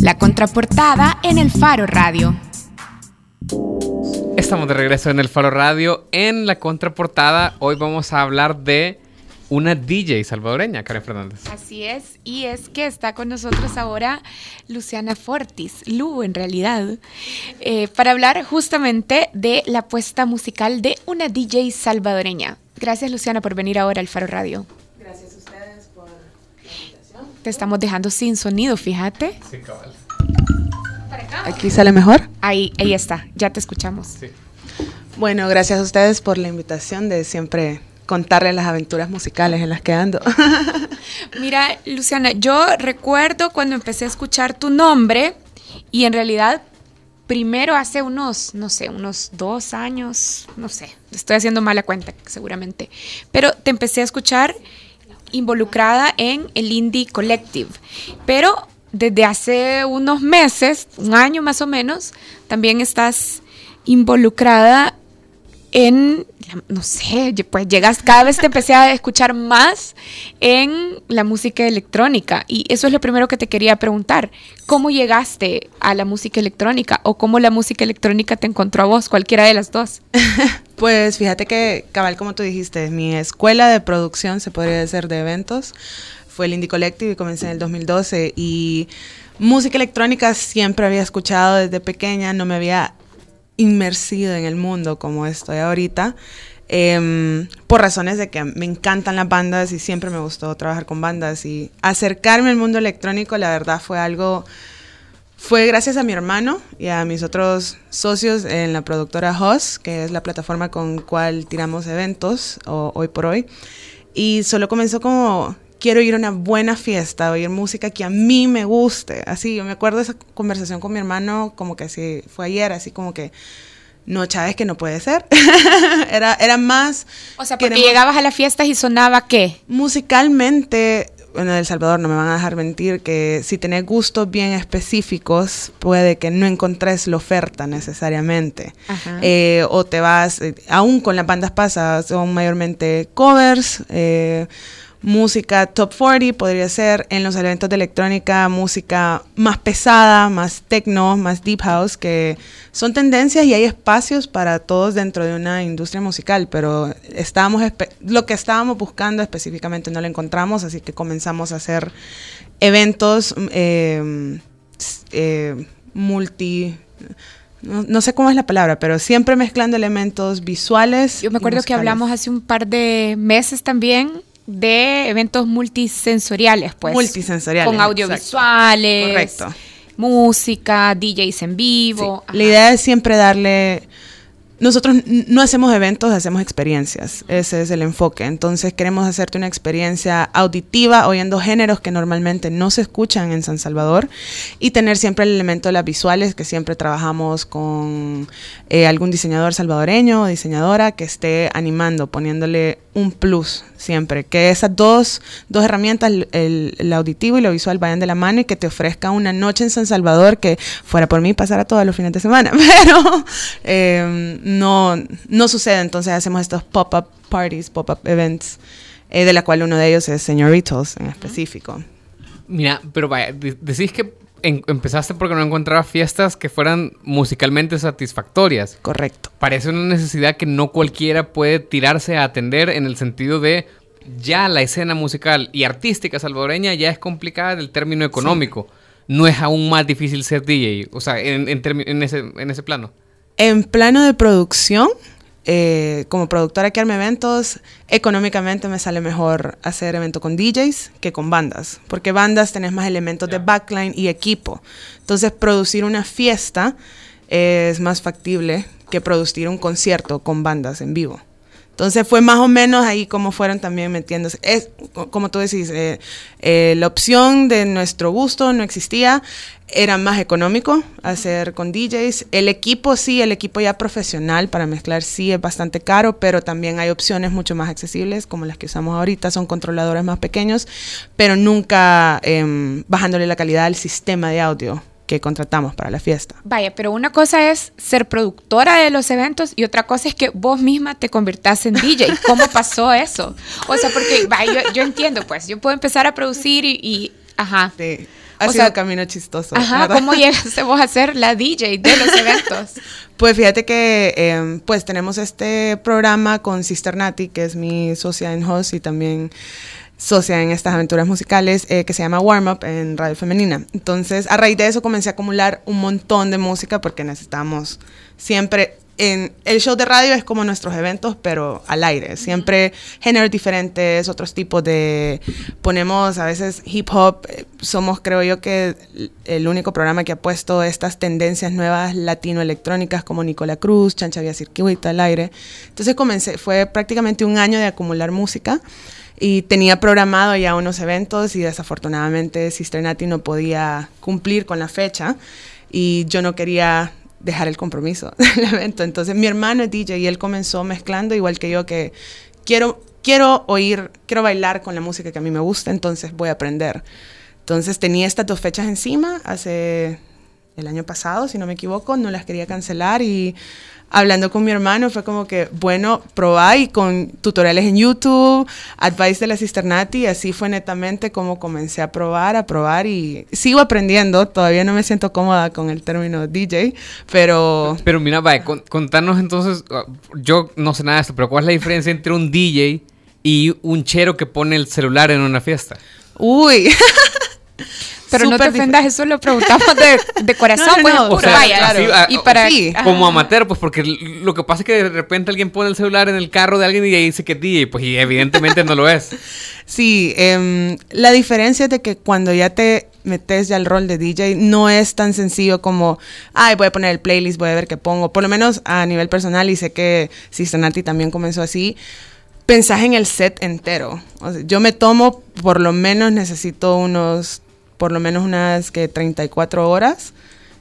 La contraportada en el Faro Radio. Estamos de regreso en el Faro Radio. En la contraportada, hoy vamos a hablar de una DJ salvadoreña, Karen Fernández. Así es, y es que está con nosotros ahora Luciana Fortis, Lu en realidad, eh, para hablar justamente de la apuesta musical de una DJ salvadoreña. Gracias Luciana por venir ahora al Faro Radio. Gracias a ustedes por la estamos dejando sin sonido, fíjate. Sí, cabal. ¿Aquí sale mejor? Ahí, ahí está, ya te escuchamos. Sí. Bueno, gracias a ustedes por la invitación de siempre contarles las aventuras musicales en las que ando. Mira, Luciana, yo recuerdo cuando empecé a escuchar tu nombre y en realidad primero hace unos, no sé, unos dos años, no sé, estoy haciendo mala cuenta seguramente, pero te empecé a escuchar involucrada en el Indie Collective, pero desde hace unos meses, un año más o menos, también estás involucrada en, no sé, pues llegas, cada vez te empecé a escuchar más en la música electrónica. Y eso es lo primero que te quería preguntar. ¿Cómo llegaste a la música electrónica o cómo la música electrónica te encontró a vos, cualquiera de las dos? pues fíjate que, cabal, como tú dijiste, mi escuela de producción, se podría decir, de eventos, fue el Indie Collective y comencé en el 2012. Y música electrónica siempre había escuchado desde pequeña, no me había inmersido en el mundo como estoy ahorita, eh, por razones de que me encantan las bandas y siempre me gustó trabajar con bandas y acercarme al mundo electrónico, la verdad fue algo, fue gracias a mi hermano y a mis otros socios en la productora Hoss, que es la plataforma con cual tiramos eventos hoy por hoy. Y solo comenzó como quiero ir a una buena fiesta, oír música que a mí me guste. Así, yo me acuerdo de esa conversación con mi hermano como que así fue ayer, así como que, no, Chávez, que no puede ser. era, era más... O sea, porque llegabas a las fiestas y sonaba qué? Musicalmente, bueno, en El Salvador no me van a dejar mentir que si tenés gustos bien específicos, puede que no encontres la oferta necesariamente. Eh, o te vas, eh, aún con las bandas pasas, son mayormente covers, eh, música top 40 podría ser en los eventos de electrónica música más pesada, más techno, más deep house, que son tendencias y hay espacios para todos dentro de una industria musical, pero estábamos lo que estábamos buscando específicamente no lo encontramos, así que comenzamos a hacer eventos eh, eh, multi... No, sé cómo es la palabra, pero siempre mezclando elementos visuales. Yo me acuerdo que hablamos hace un par de meses también de eventos multisensoriales, pues. Multisensoriales. Con audiovisuales. Correcto. Música, DJs en vivo. La idea es siempre darle nosotros no hacemos eventos, hacemos experiencias. Ese es el enfoque. Entonces queremos hacerte una experiencia auditiva oyendo géneros que normalmente no se escuchan en San Salvador y tener siempre el elemento de las visuales, que siempre trabajamos con eh, algún diseñador salvadoreño o diseñadora que esté animando, poniéndole un plus siempre. Que esas dos, dos herramientas, el, auditivo y lo visual, vayan de la mano y que te ofrezca una noche en San Salvador que fuera por mí pasara todos los fines de semana. Pero... Eh, no, no sucede. Entonces hacemos estos pop-up parties, pop-up events, eh, de la cual uno de ellos es Señoritos en específico. Mira, pero vaya, decís que empezaste porque no encontraba fiestas que fueran musicalmente satisfactorias. Correcto. Parece una necesidad que no cualquiera puede tirarse a atender en el sentido de ya la escena musical y artística salvadoreña ya es complicada del término económico. No es aún más difícil ser DJ, o sea, en, en, ese, en ese plano. En plano de producción, eh, como productora que arme eventos, económicamente me sale mejor hacer evento con DJs que con bandas, porque bandas tenés más elementos de backline y equipo. Entonces, producir una fiesta es más factible que producir un concierto con bandas en vivo. Entonces fue más o menos ahí como fueron también metiéndose. Es, como tú decís, eh, eh, la opción de nuestro gusto no existía, era más económico hacer con DJs. El equipo sí, el equipo ya profesional para mezclar sí es bastante caro, pero también hay opciones mucho más accesibles como las que usamos ahorita, son controladores más pequeños, pero nunca eh, bajándole la calidad al sistema de audio que contratamos para la fiesta. Vaya, pero una cosa es ser productora de los eventos y otra cosa es que vos misma te convirtas en DJ. ¿Cómo pasó eso? O sea, porque vaya, yo, entiendo, pues, yo puedo empezar a producir y, ajá. Ha o sido sea, un camino chistoso. Ajá, ¿verdad? ¿cómo llegaste vos a ser la DJ de los eventos? Pues fíjate que eh, pues tenemos este programa con Sister Nati, que es mi socia en host y también socia en estas aventuras musicales, eh, que se llama Warm Up en Radio Femenina. Entonces, a raíz de eso comencé a acumular un montón de música porque necesitamos siempre... En el show de radio es como nuestros eventos, pero al aire. Siempre géneros diferentes, otros tipos de... Ponemos a veces hip hop. eh, Somos, creo yo, que el único programa que ha puesto estas tendencias nuevas latino-electrónicas como Nicola Cruz, Chancha Vía Circuito al aire. Entonces comencé, fue prácticamente un año de acumular música y tenía programado ya unos eventos y desafortunadamente Sister Nati no podía cumplir con la fecha y yo no quería dejar el compromiso del evento. Entonces mi hermano es DJ y él comenzó mezclando igual que yo que quiero quiero oír, quiero bailar con la música que a mí me gusta, entonces voy a aprender. Entonces tenía estas dos fechas encima hace el año pasado, si no me equivoco, no las quería cancelar y hablando con mi hermano fue como que, bueno, probá y con tutoriales en YouTube, advice de la Cisternati, y así fue netamente como comencé a probar, a probar y sigo aprendiendo, todavía no me siento cómoda con el término DJ, pero... Pero mira, vaya, con- contanos entonces, uh, yo no sé nada de esto, pero ¿cuál es la diferencia entre un DJ y un chero que pone el celular en una fiesta? Uy. Pero no te ofendas, eso lo preguntamos de, de corazón, No, no, no, puro, o sea, vaya. así, ah, y para, sí. Como amateur, pues porque lo que pasa es que de repente alguien pone el celular en el carro de alguien y ahí dice que es DJ, pues y evidentemente no lo es. Sí, em, la diferencia es de que cuando ya te metes ya al rol de DJ, no es tan sencillo como, ay, voy a poner el playlist, voy a ver qué pongo. Por lo menos a nivel personal, y sé que Sister Nati también comenzó así, pensás en el set entero. O sea, yo me tomo, por lo menos necesito unos, por lo menos unas que 34 horas.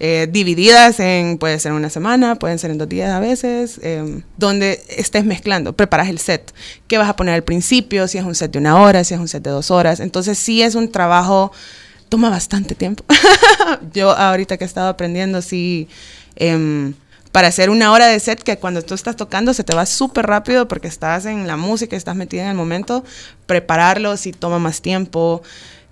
eh, divididas en, puede ser una semana, pueden ser en dos días a veces, em, donde estés mezclando, preparas el set, qué vas a poner al principio, si es un set de una hora, si es un set de dos horas, entonces sí es un trabajo, toma bastante tiempo. Yo ahorita que he estado aprendiendo, sí, em, para hacer una hora de set que cuando tú estás tocando se te va súper rápido porque estás en la música, estás metida en el momento, prepararlo sí toma más tiempo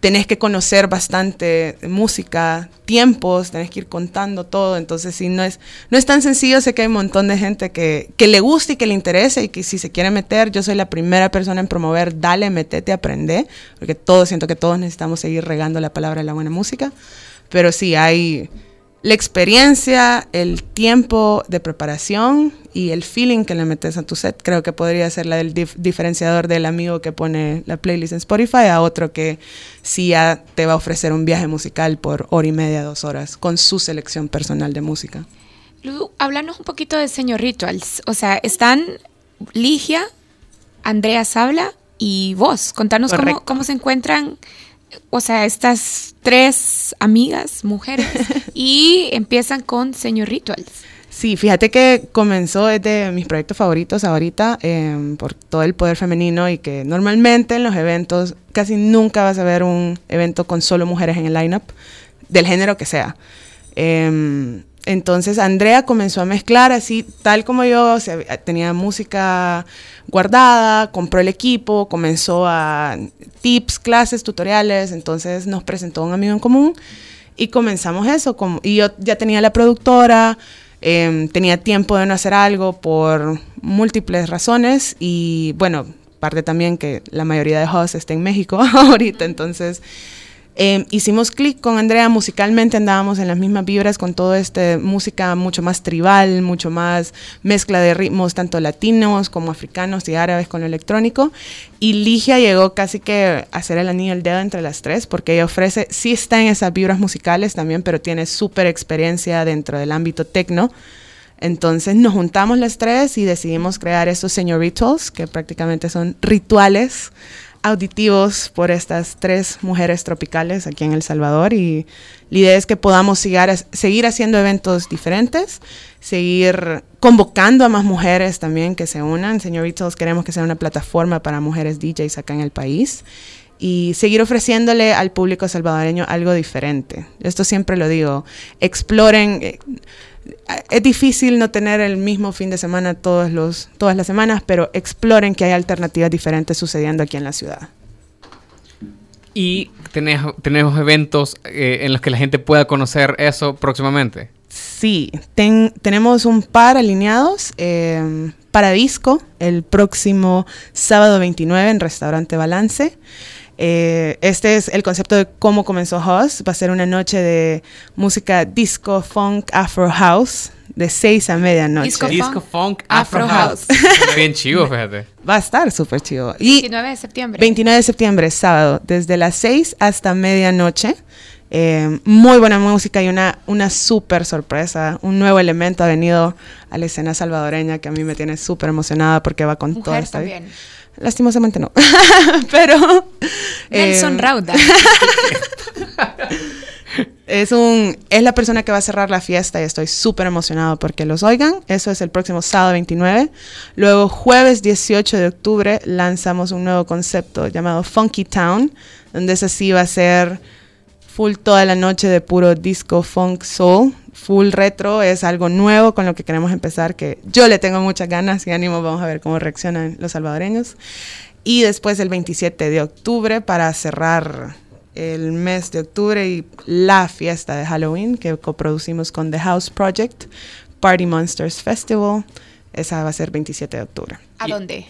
tenés que conocer bastante música, tiempos, tenés que ir contando todo, entonces sí, no es, no es tan sencillo, sé que hay un montón de gente que, que le gusta y que le interesa y que si se quiere meter, yo soy la primera persona en promover, dale, metete, aprende, porque todos, siento que todos necesitamos seguir regando la palabra de la buena música, pero sí, hay la experiencia, el tiempo de preparación y el feeling que le metes a tu set, creo que podría ser la del dif- diferenciador del amigo que pone la playlist en Spotify a otro que sí ya te va a ofrecer un viaje musical por hora y media, dos horas, con su selección personal de música. Lu, háblanos un poquito de Señor Rituals. O sea, están Ligia, Andrea Sabla y vos. Contanos cómo, cómo se encuentran, o sea, estas tres amigas, mujeres, y empiezan con Señor Rituals. Sí, fíjate que comenzó es de mis proyectos favoritos ahorita em, por todo el poder femenino y que normalmente en los eventos casi nunca vas a ver un evento con solo mujeres en el lineup del género que sea. Em, entonces Andrea comenzó a mezclar así, tal como yo, o sea, tenía música guardada, compró el equipo, comenzó a tips, clases, tutoriales, entonces nos presentó un amigo en común y comenzamos eso. como- y yo ya tenía la productora, em, tenía tiempo de no hacer algo por múltiples razones y bueno, parte también que la mayoría de hosts está en México ahorita, entonces em, hicimos clic con Andrea, musicalmente andábamos en las mismas vibras con todo este música mucho más tribal, mucho más mezcla de ritmos tanto latinos como africanos y árabes con lo electrónico. Y Ligia llegó casi que a hacer el anillo al dedo entre las tres, porque ella ofrece, sí está en esas vibras musicales también, pero tiene súper experiencia dentro del ámbito tecno. Entonces nos juntamos las tres y decidimos crear estos señor rituals, que prácticamente son rituales auditivos por estas tres mujeres tropicales aquí en El Salvador y la idea es que podamos seguir haciendo eventos diferentes, seguir convocando a más mujeres también que se unan. Señoritos, queremos que sea una plataforma para mujeres DJs acá en el país y seguir ofreciéndole al público salvadoreño algo diferente. Esto siempre lo digo, exploren. Es difícil no tener el mismo fin de semana todos los, todas las semanas, pero exploren que hay alternativas diferentes sucediendo aquí en la ciudad. Y tenemos, tenemos eventos eh, en los que la gente pueda conocer eso próximamente. Sí, ten- tenemos un par alineados eh, para disco el próximo sábado 29 en Restaurante Balance. Eh, este es el concepto de cómo comenzó House. Va a ser una noche de música disco, funk, afro house de 6 a medianoche. Disco Disco funk, Funk Afro Afro House. House. Bien chivo, fíjate. Va a estar súper chido. Y 29 de septiembre. 29 de septiembre, sábado, desde las 6 hasta medianoche. Eh, muy buena música y una, una súper sorpresa. Un nuevo elemento ha venido a la escena salvadoreña que a mí me tiene súper emocionada porque va con toda Mujer esta vida. también. Lastimosamente no. Pero. Nelson eh, Rauda. Es, un, es la persona que va a cerrar la fiesta y estoy súper emocionado porque los oigan. Eso es el próximo sábado 29. Luego, jueves 18 de octubre, lanzamos un nuevo concepto llamado Funky Town, donde ese sí va a ser full toda la noche de puro disco, funk, soul. Full retro es algo nuevo con lo que queremos empezar, que yo le tengo muchas ganas y ánimo. Vamos a ver cómo reaccionan los salvadoreños. Y después el 27 de octubre para cerrar el mes de octubre y la fiesta de Halloween que coproducimos con The House Project, Party Monsters Festival. Esa va a ser 27 de octubre. ¿A dónde?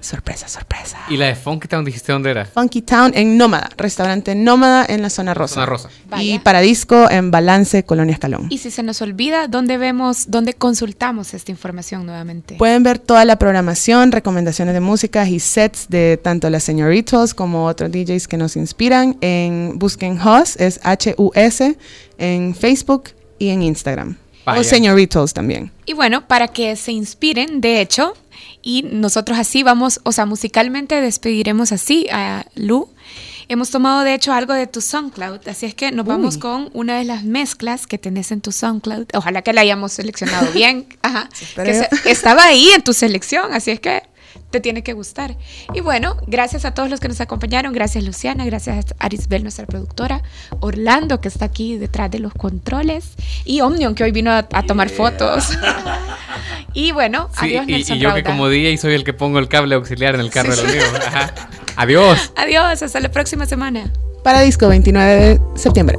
Sorpresa, sorpresa. ¿Y la de Funky Town dijiste dónde era? Funky Town en Nómada, restaurante Nómada en la zona rosa. Zona Rosa. Y Vaya. para disco en Balance, Colonia Escalón. Y si se nos olvida, ¿dónde vemos, dónde consultamos esta información nuevamente? Pueden ver toda la programación, recomendaciones de música y sets de tanto las señoritos como otros DJs que nos inspiran en Busquen Hus, es H-U-S, en Facebook y en Instagram. Vaya. O señoritos también. Y bueno, para que se inspiren, de hecho, y nosotros así vamos, o sea, musicalmente despediremos así a Lu. Hemos tomado, de hecho, algo de tu SoundCloud, así es que nos vamos con una de las mezclas que tenés en tu SoundCloud. Ojalá que la hayamos seleccionado bien. Ajá. Que se- estaba ahí en tu selección, así es que te tiene que gustar. Y bueno, gracias a todos los que nos acompañaron. Gracias, Luciana. Gracias a Arisbel, nuestra productora. Orlando, que está aquí detrás de los controles. Y Omnion, que hoy vino a, a tomar fotos. y bueno, Sí, adiós, y, Nelson y yo que como DJ soy el que pongo el cable auxiliar en el carro de los míos. Ajá. Adiós. Adiós, hasta la próxima semana. Para disco 29 de septiembre.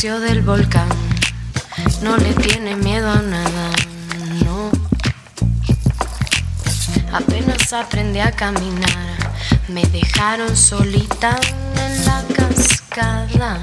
Del volcán, no le tiene miedo a nada, no. Apenas aprendí a caminar, me dejaron solita en la cascada.